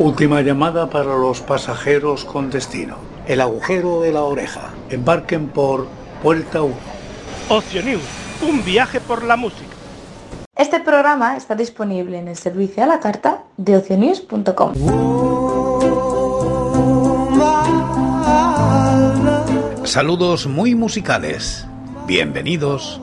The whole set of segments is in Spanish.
Última llamada para los pasajeros con destino. El agujero de la oreja. Embarquen por Puerta 1. Ocio News, un viaje por la música. Este programa está disponible en el servicio a la carta de ocionews.com. Saludos muy musicales. Bienvenidos.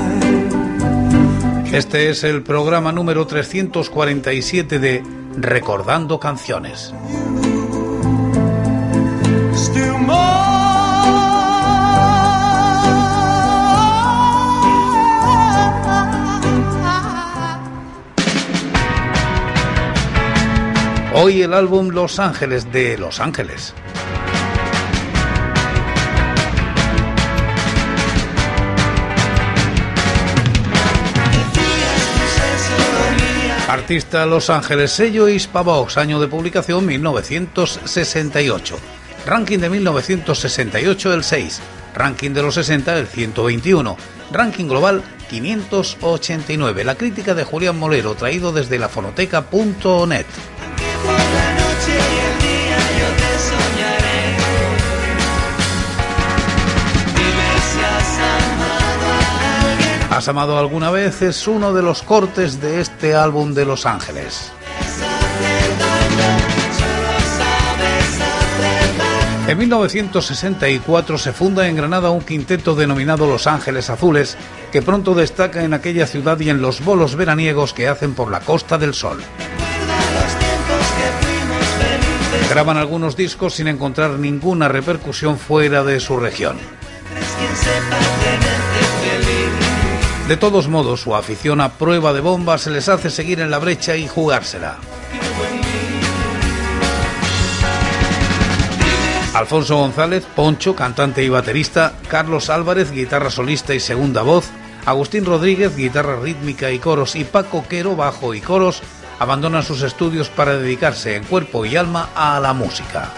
Este es el programa número 347 de Recordando Canciones. Hoy el álbum Los Ángeles de Los Ángeles. Artista Los Ángeles, sello Hispavox, año de publicación 1968. Ranking de 1968 el 6, ranking de los 60 el 121, ranking global 589. La crítica de Julián Molero, traído desde la fonoteca.net. ¿Has amado alguna vez? Es uno de los cortes de este álbum de Los Ángeles. En 1964 se funda en Granada un quinteto denominado Los Ángeles Azules, que pronto destaca en aquella ciudad y en los bolos veraniegos que hacen por la Costa del Sol. Graban algunos discos sin encontrar ninguna repercusión fuera de su región. De todos modos, su afición a prueba de bomba se les hace seguir en la brecha y jugársela. Alfonso González, Poncho, cantante y baterista, Carlos Álvarez, guitarra solista y segunda voz, Agustín Rodríguez, guitarra rítmica y coros, y Paco Quero, bajo y coros, abandonan sus estudios para dedicarse en cuerpo y alma a la música.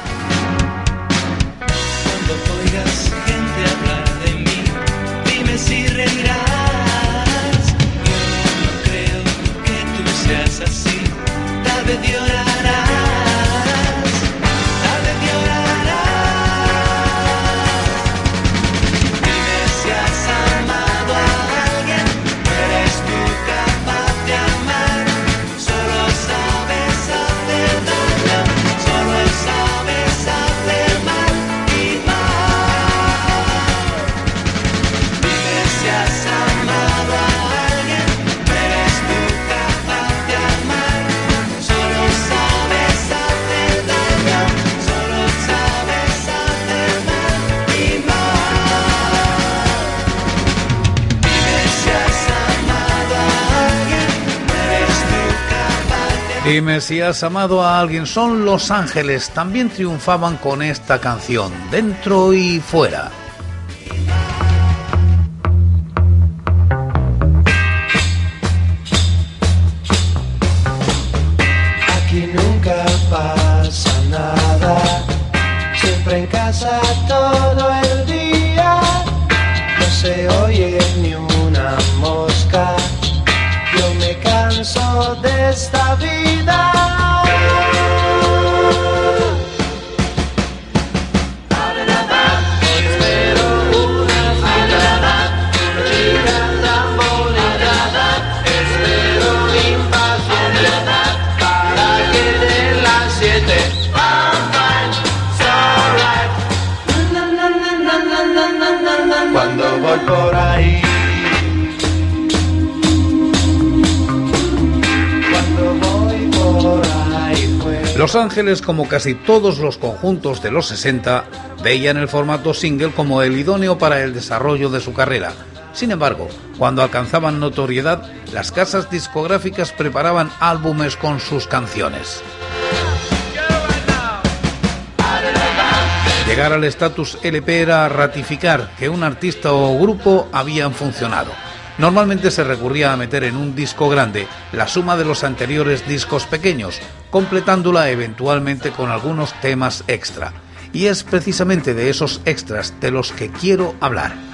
Dime si has amado a alguien. Son Los Ángeles. También triunfaban con esta canción, dentro y fuera. Como casi todos los conjuntos de los 60, veían el formato single como el idóneo para el desarrollo de su carrera. Sin embargo, cuando alcanzaban notoriedad, las casas discográficas preparaban álbumes con sus canciones. Llegar al estatus LP era ratificar que un artista o grupo habían funcionado. Normalmente se recurría a meter en un disco grande la suma de los anteriores discos pequeños, completándola eventualmente con algunos temas extra. Y es precisamente de esos extras de los que quiero hablar.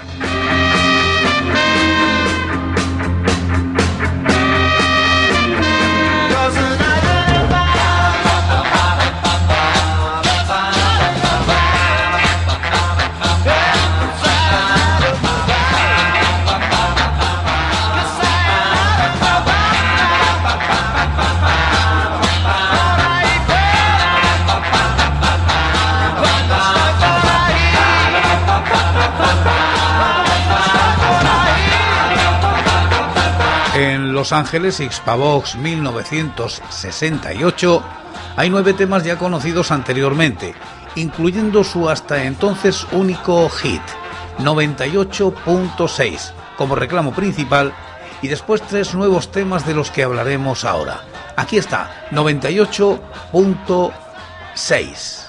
Los Ángeles Xpavox 1968 hay nueve temas ya conocidos anteriormente, incluyendo su hasta entonces único hit, 98.6, como reclamo principal, y después tres nuevos temas de los que hablaremos ahora. Aquí está, 98.6.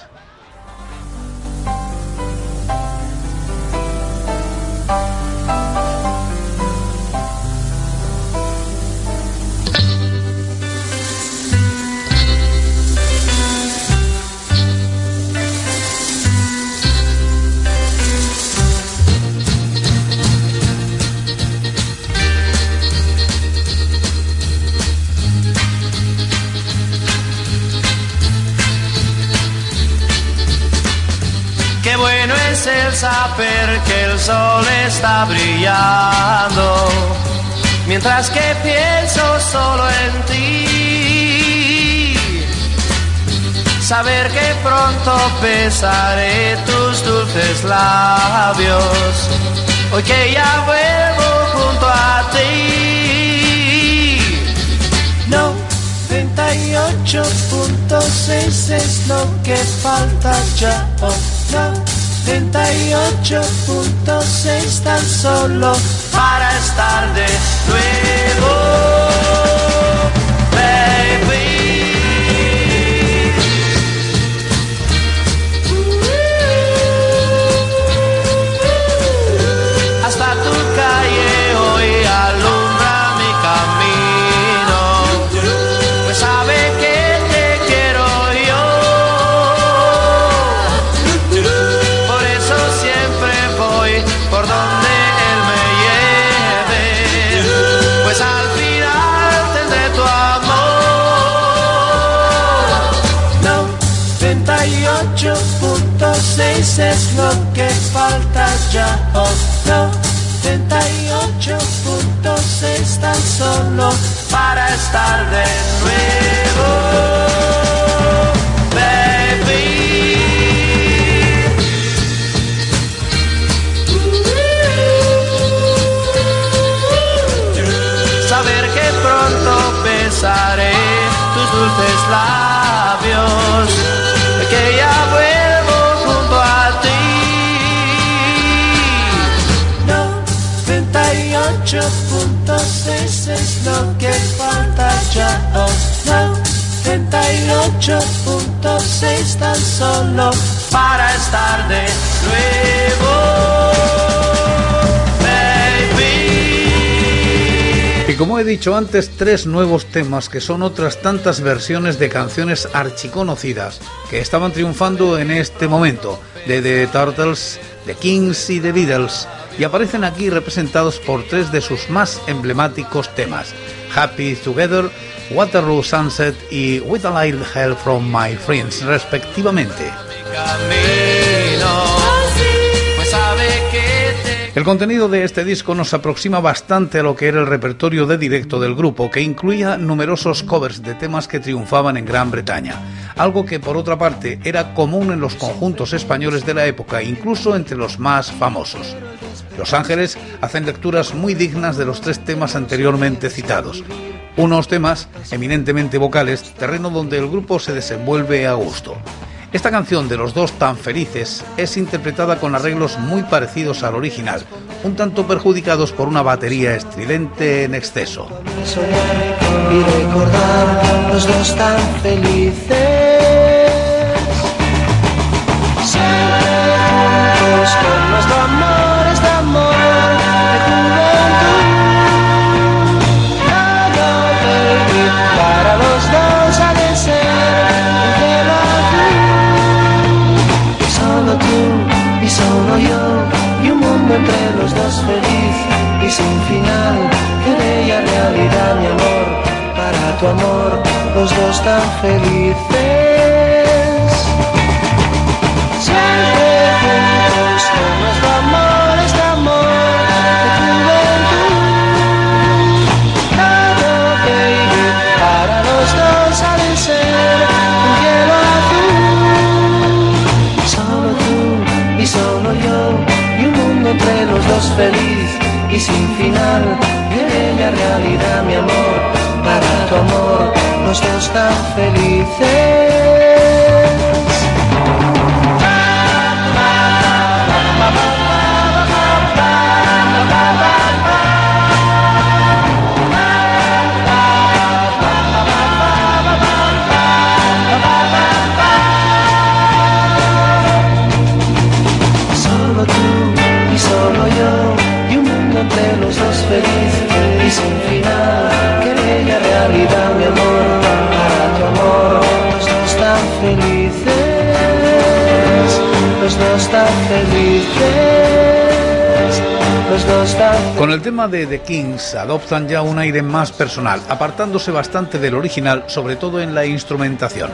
saber que el sol está brillando, mientras que pienso solo en ti. Saber que pronto besaré tus dulces labios, hoy que ya vuelvo junto a ti. No, 38.6 es lo que falta ya. Oh, no. 38.6 tan solo para estar de nuevo. Falta ya. 38.6 tan solo para estar de nuevo. Y como he dicho antes, tres nuevos temas que son otras tantas versiones de canciones archiconocidas que estaban triunfando en este momento, de The Turtles, The Kings y The Beatles y aparecen aquí representados por tres de sus más emblemáticos temas, Happy Together, Waterloo Sunset y With a Little Help from My Friends, respectivamente. El contenido de este disco nos aproxima bastante a lo que era el repertorio de directo del grupo, que incluía numerosos covers de temas que triunfaban en Gran Bretaña, algo que por otra parte era común en los conjuntos españoles de la época, incluso entre los más famosos. Los Ángeles hacen lecturas muy dignas de los tres temas anteriormente citados. Unos temas eminentemente vocales, terreno donde el grupo se desenvuelve a gusto. Esta canción de los dos tan felices es interpretada con arreglos muy parecidos al original, un tanto perjudicados por una batería estridente en exceso. recordar los dos tan felices. Tu amor, los dos tan felices. Siempre juntos nuestro amor, este amor de juventud. Todo baby, para los dos ha de ser un cielo azul. Solo tú y solo yo y un mundo entre los dos feliz y sin final. Qué bella realidad, mi amor, amor, los dos tan felices. Solo tú y solo yo y un mundo entre los dos feliz y sin final. Mi amor, para tu amor, Con el tema de The Kings adoptan ya un aire más personal, apartándose bastante del original, sobre todo en la instrumentación.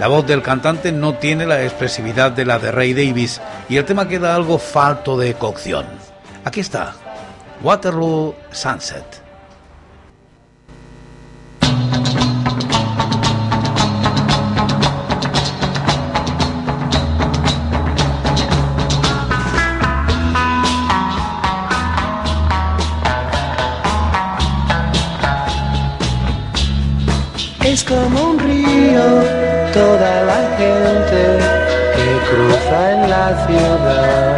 La voz del cantante no tiene la expresividad de la de Ray Davis y el tema queda algo falto de cocción. Aquí está, Waterloo Sunset. Toda la gente que cruza en la ciudad.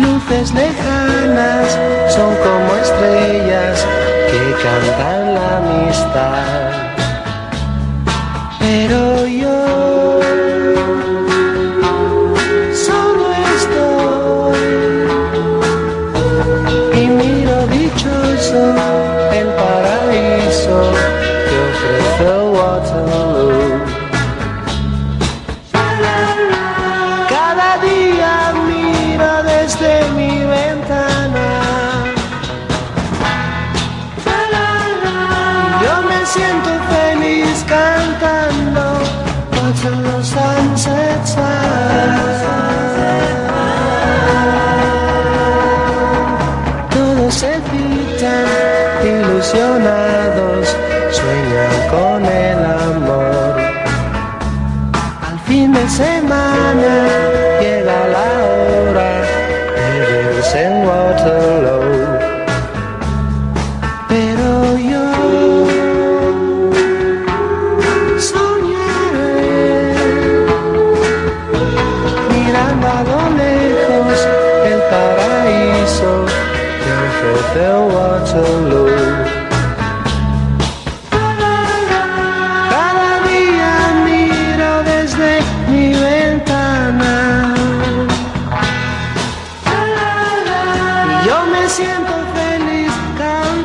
Luces lejanas son como estrellas que cantan la amistad.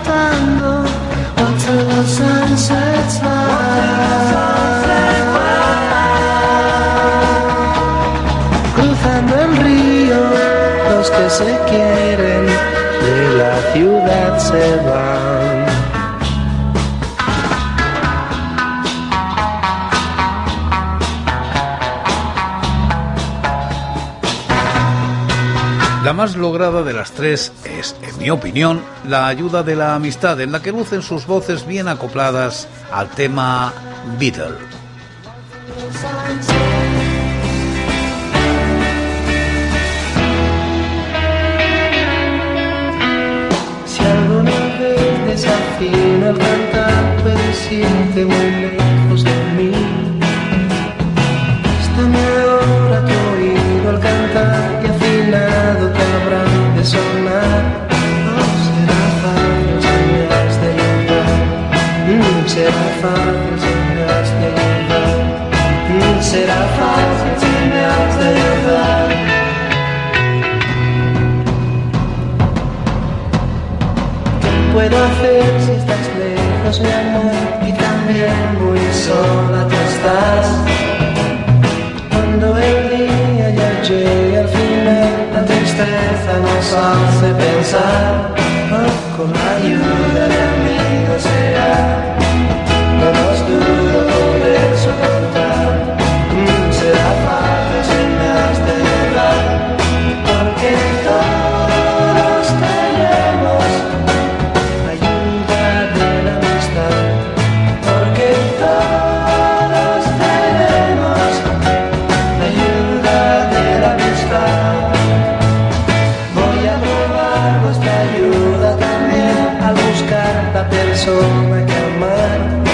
Cantando Waterloo Sunset Side. Cruzando el río, los que se quieren de la ciudad se van. La más lograda de las tres es, en mi opinión, la ayuda de la amistad, en la que lucen sus voces bien acopladas al tema Beatle. Si alguna vez desafío al cantar, puedes irte muy lejos de mí. Está mejor a tu oído al cantar. Ayuda también al buscar la persona que amar.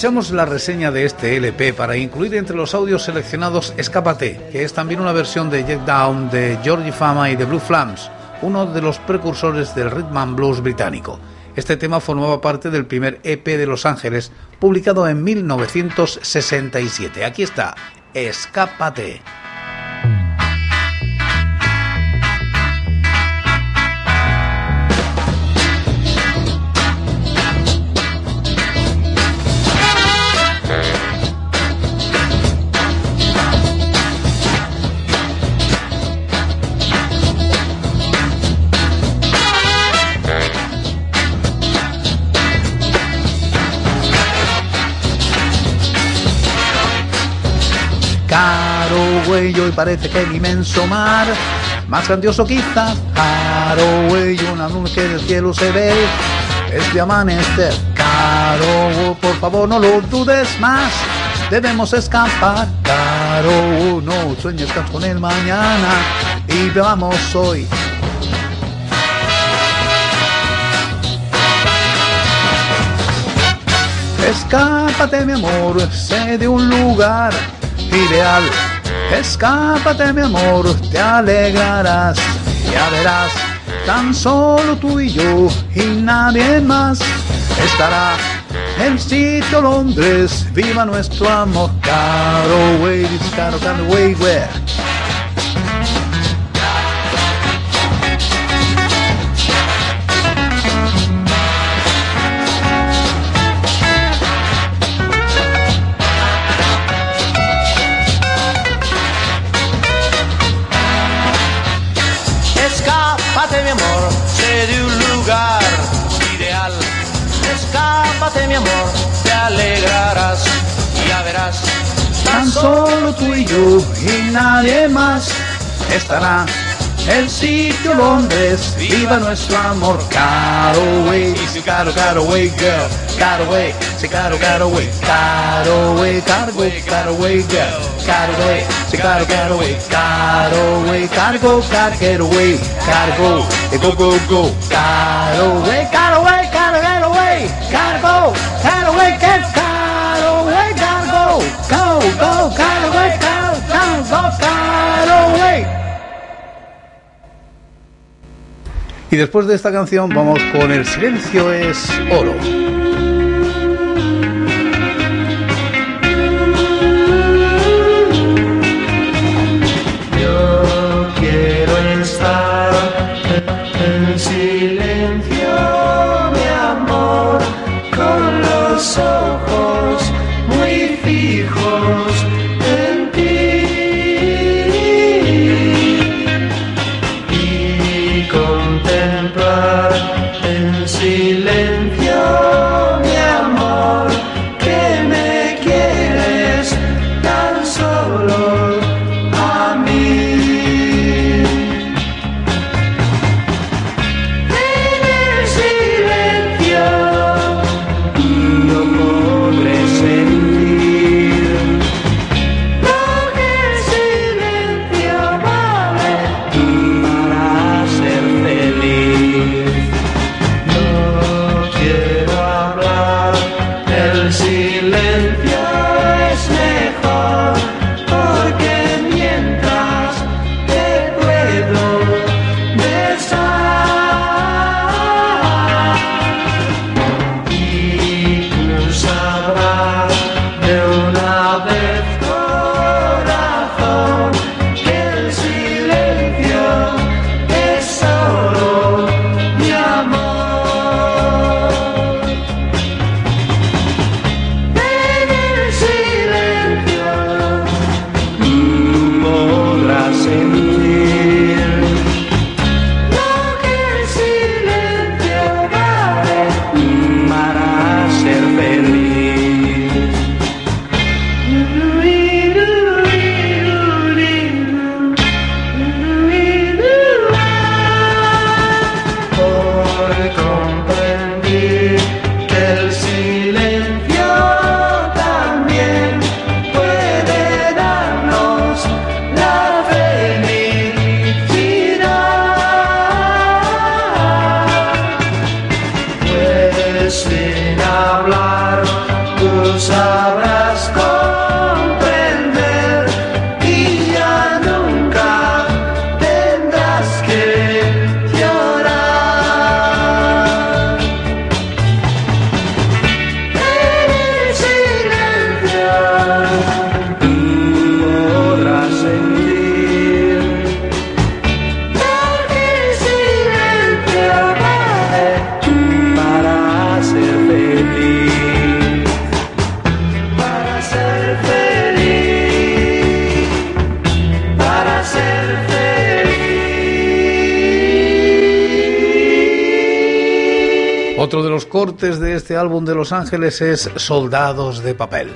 Aprovechamos la reseña de este LP para incluir entre los audios seleccionados Escápate, que es también una versión de Get Down de Georgie Fama y de Blue Flams, uno de los precursores del rhythm and blues británico. Este tema formaba parte del primer EP de Los Ángeles, publicado en 1967. Aquí está, Escápate. Güey, hoy parece que el inmenso mar, más grandioso quizás, güey, una nube que del cielo se ve, es de amanecer, caro, por favor no lo dudes más, debemos escapar, caro, no sueñes con el mañana, y vamos hoy. Escápate mi amor, sé de un lugar ideal. Escápate mi amor, te alegrarás. Ya verás, tan solo tú y yo y nadie más estará en sitio Londres. Viva nuestro amor, caro, way, caro, caro, way. Tan solo tú y yo y nadie más estará el sitio Londres. Viva nuestro amor, caro way, caro, caro way, girl, caro way, sí, caro, caro way, caro way, caro way, caro way, girl, caro way, sí, caro, caro way, caro way, cargo, carguero way, cargo, eh, go, go, go, caro way, caro way, caro, caro way, cargo, caro way, Y después de esta canción vamos con El silencio es oro. Yo quiero estar en silencio, mi amor, con los ojos Amen. cortes de este álbum de Los Ángeles es Soldados de Papel.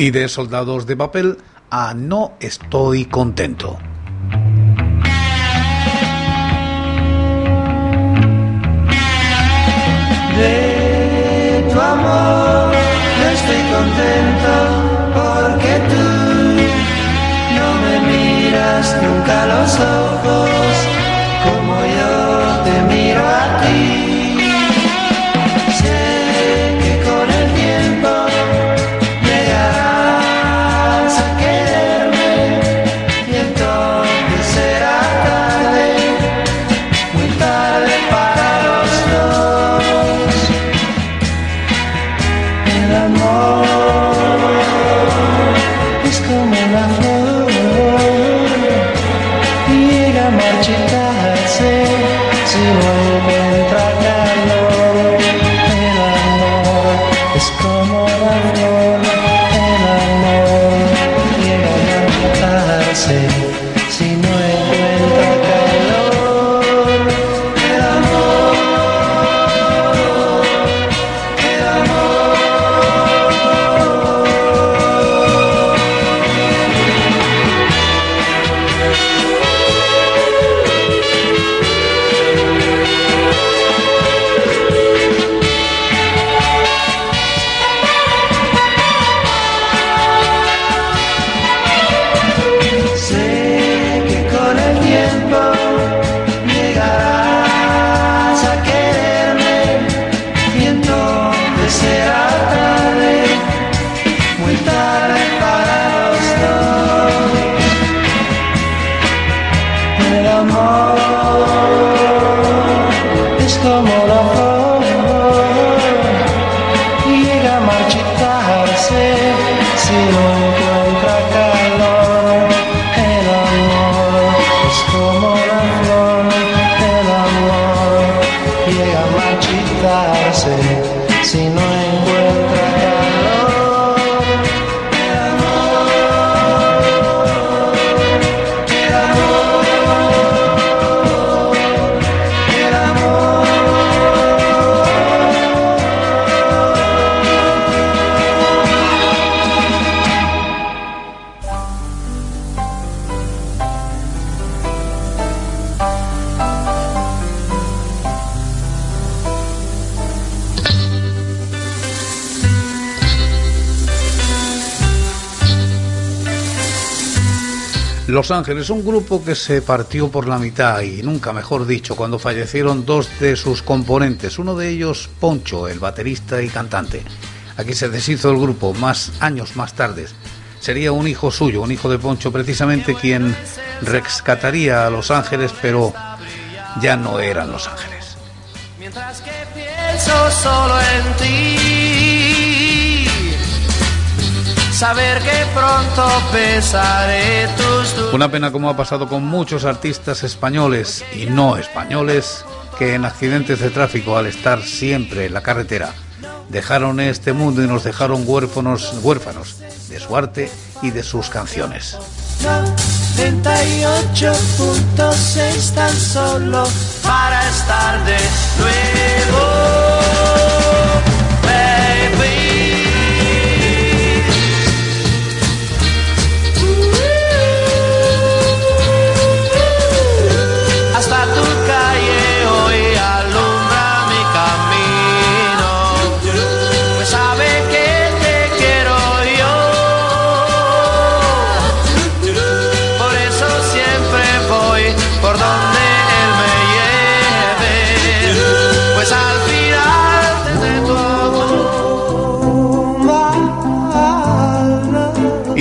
y de Soldados de Papel a No Estoy Contento. De tu amor no estoy contento porque tú no me miras nunca a los ojos. Los Ángeles, un grupo que se partió por la mitad y nunca mejor dicho, cuando fallecieron dos de sus componentes, uno de ellos Poncho, el baterista y cantante. Aquí se deshizo el grupo más años más tarde. Sería un hijo suyo, un hijo de Poncho precisamente quien rescataría a Los Ángeles, pero ya no eran Los Ángeles. Mientras que pienso solo en ti, saber que pronto pesaré tus dudas. Una pena como ha pasado con muchos artistas españoles y no españoles que en accidentes de tráfico al estar siempre en la carretera dejaron este mundo y nos dejaron huérfanos, huérfanos de su arte y de sus canciones. 98.6 tan solo para estar de nuevo.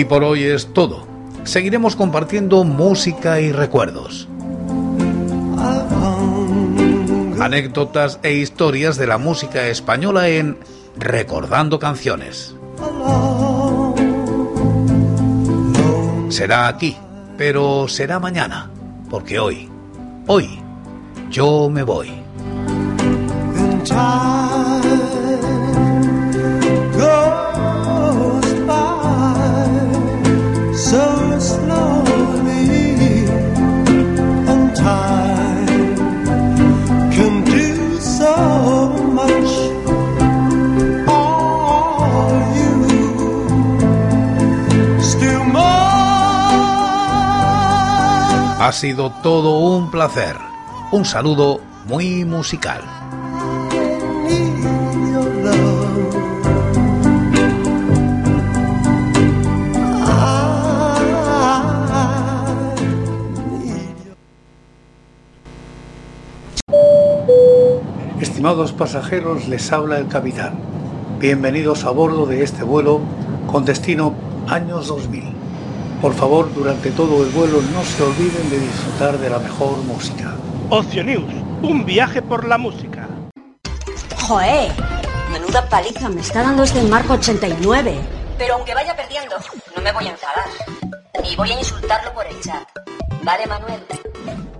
Por hoy es todo. Seguiremos compartiendo música y recuerdos. Anécdotas e historias de la música española en Recordando Canciones. Será aquí, pero será mañana, porque hoy, hoy, yo me voy. Ha sido todo un placer. Un saludo muy musical. Estimados pasajeros, les habla el capitán. Bienvenidos a bordo de este vuelo con destino años 2000. Por favor, durante todo el vuelo no se olviden de disfrutar de la mejor música. Ocio News, un viaje por la música. ¡Joé! Menuda paliza me está dando este marco 89. Pero aunque vaya perdiendo, no me voy a enfadar. Ni voy a insultarlo por el chat. ¿Vale, Manuel?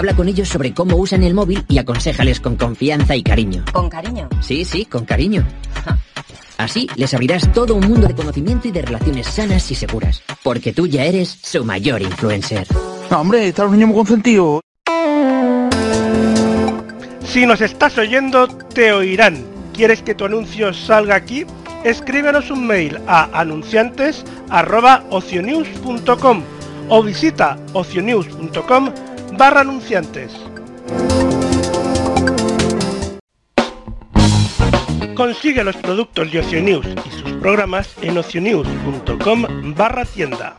Habla con ellos sobre cómo usan el móvil y aconséjales con confianza y cariño. Con cariño. Sí, sí, con cariño. Así les abrirás todo un mundo de conocimiento y de relaciones sanas y seguras. Porque tú ya eres su mayor influencer. hombre, está un niño muy consentido. Si nos estás oyendo, te oirán. ¿Quieres que tu anuncio salga aquí? Escríbenos un mail a anunciantes.ocionews.com o visita ocionews.com barra anunciantes. Consigue los productos de Ocionews y sus programas en ocionews.com barra tienda.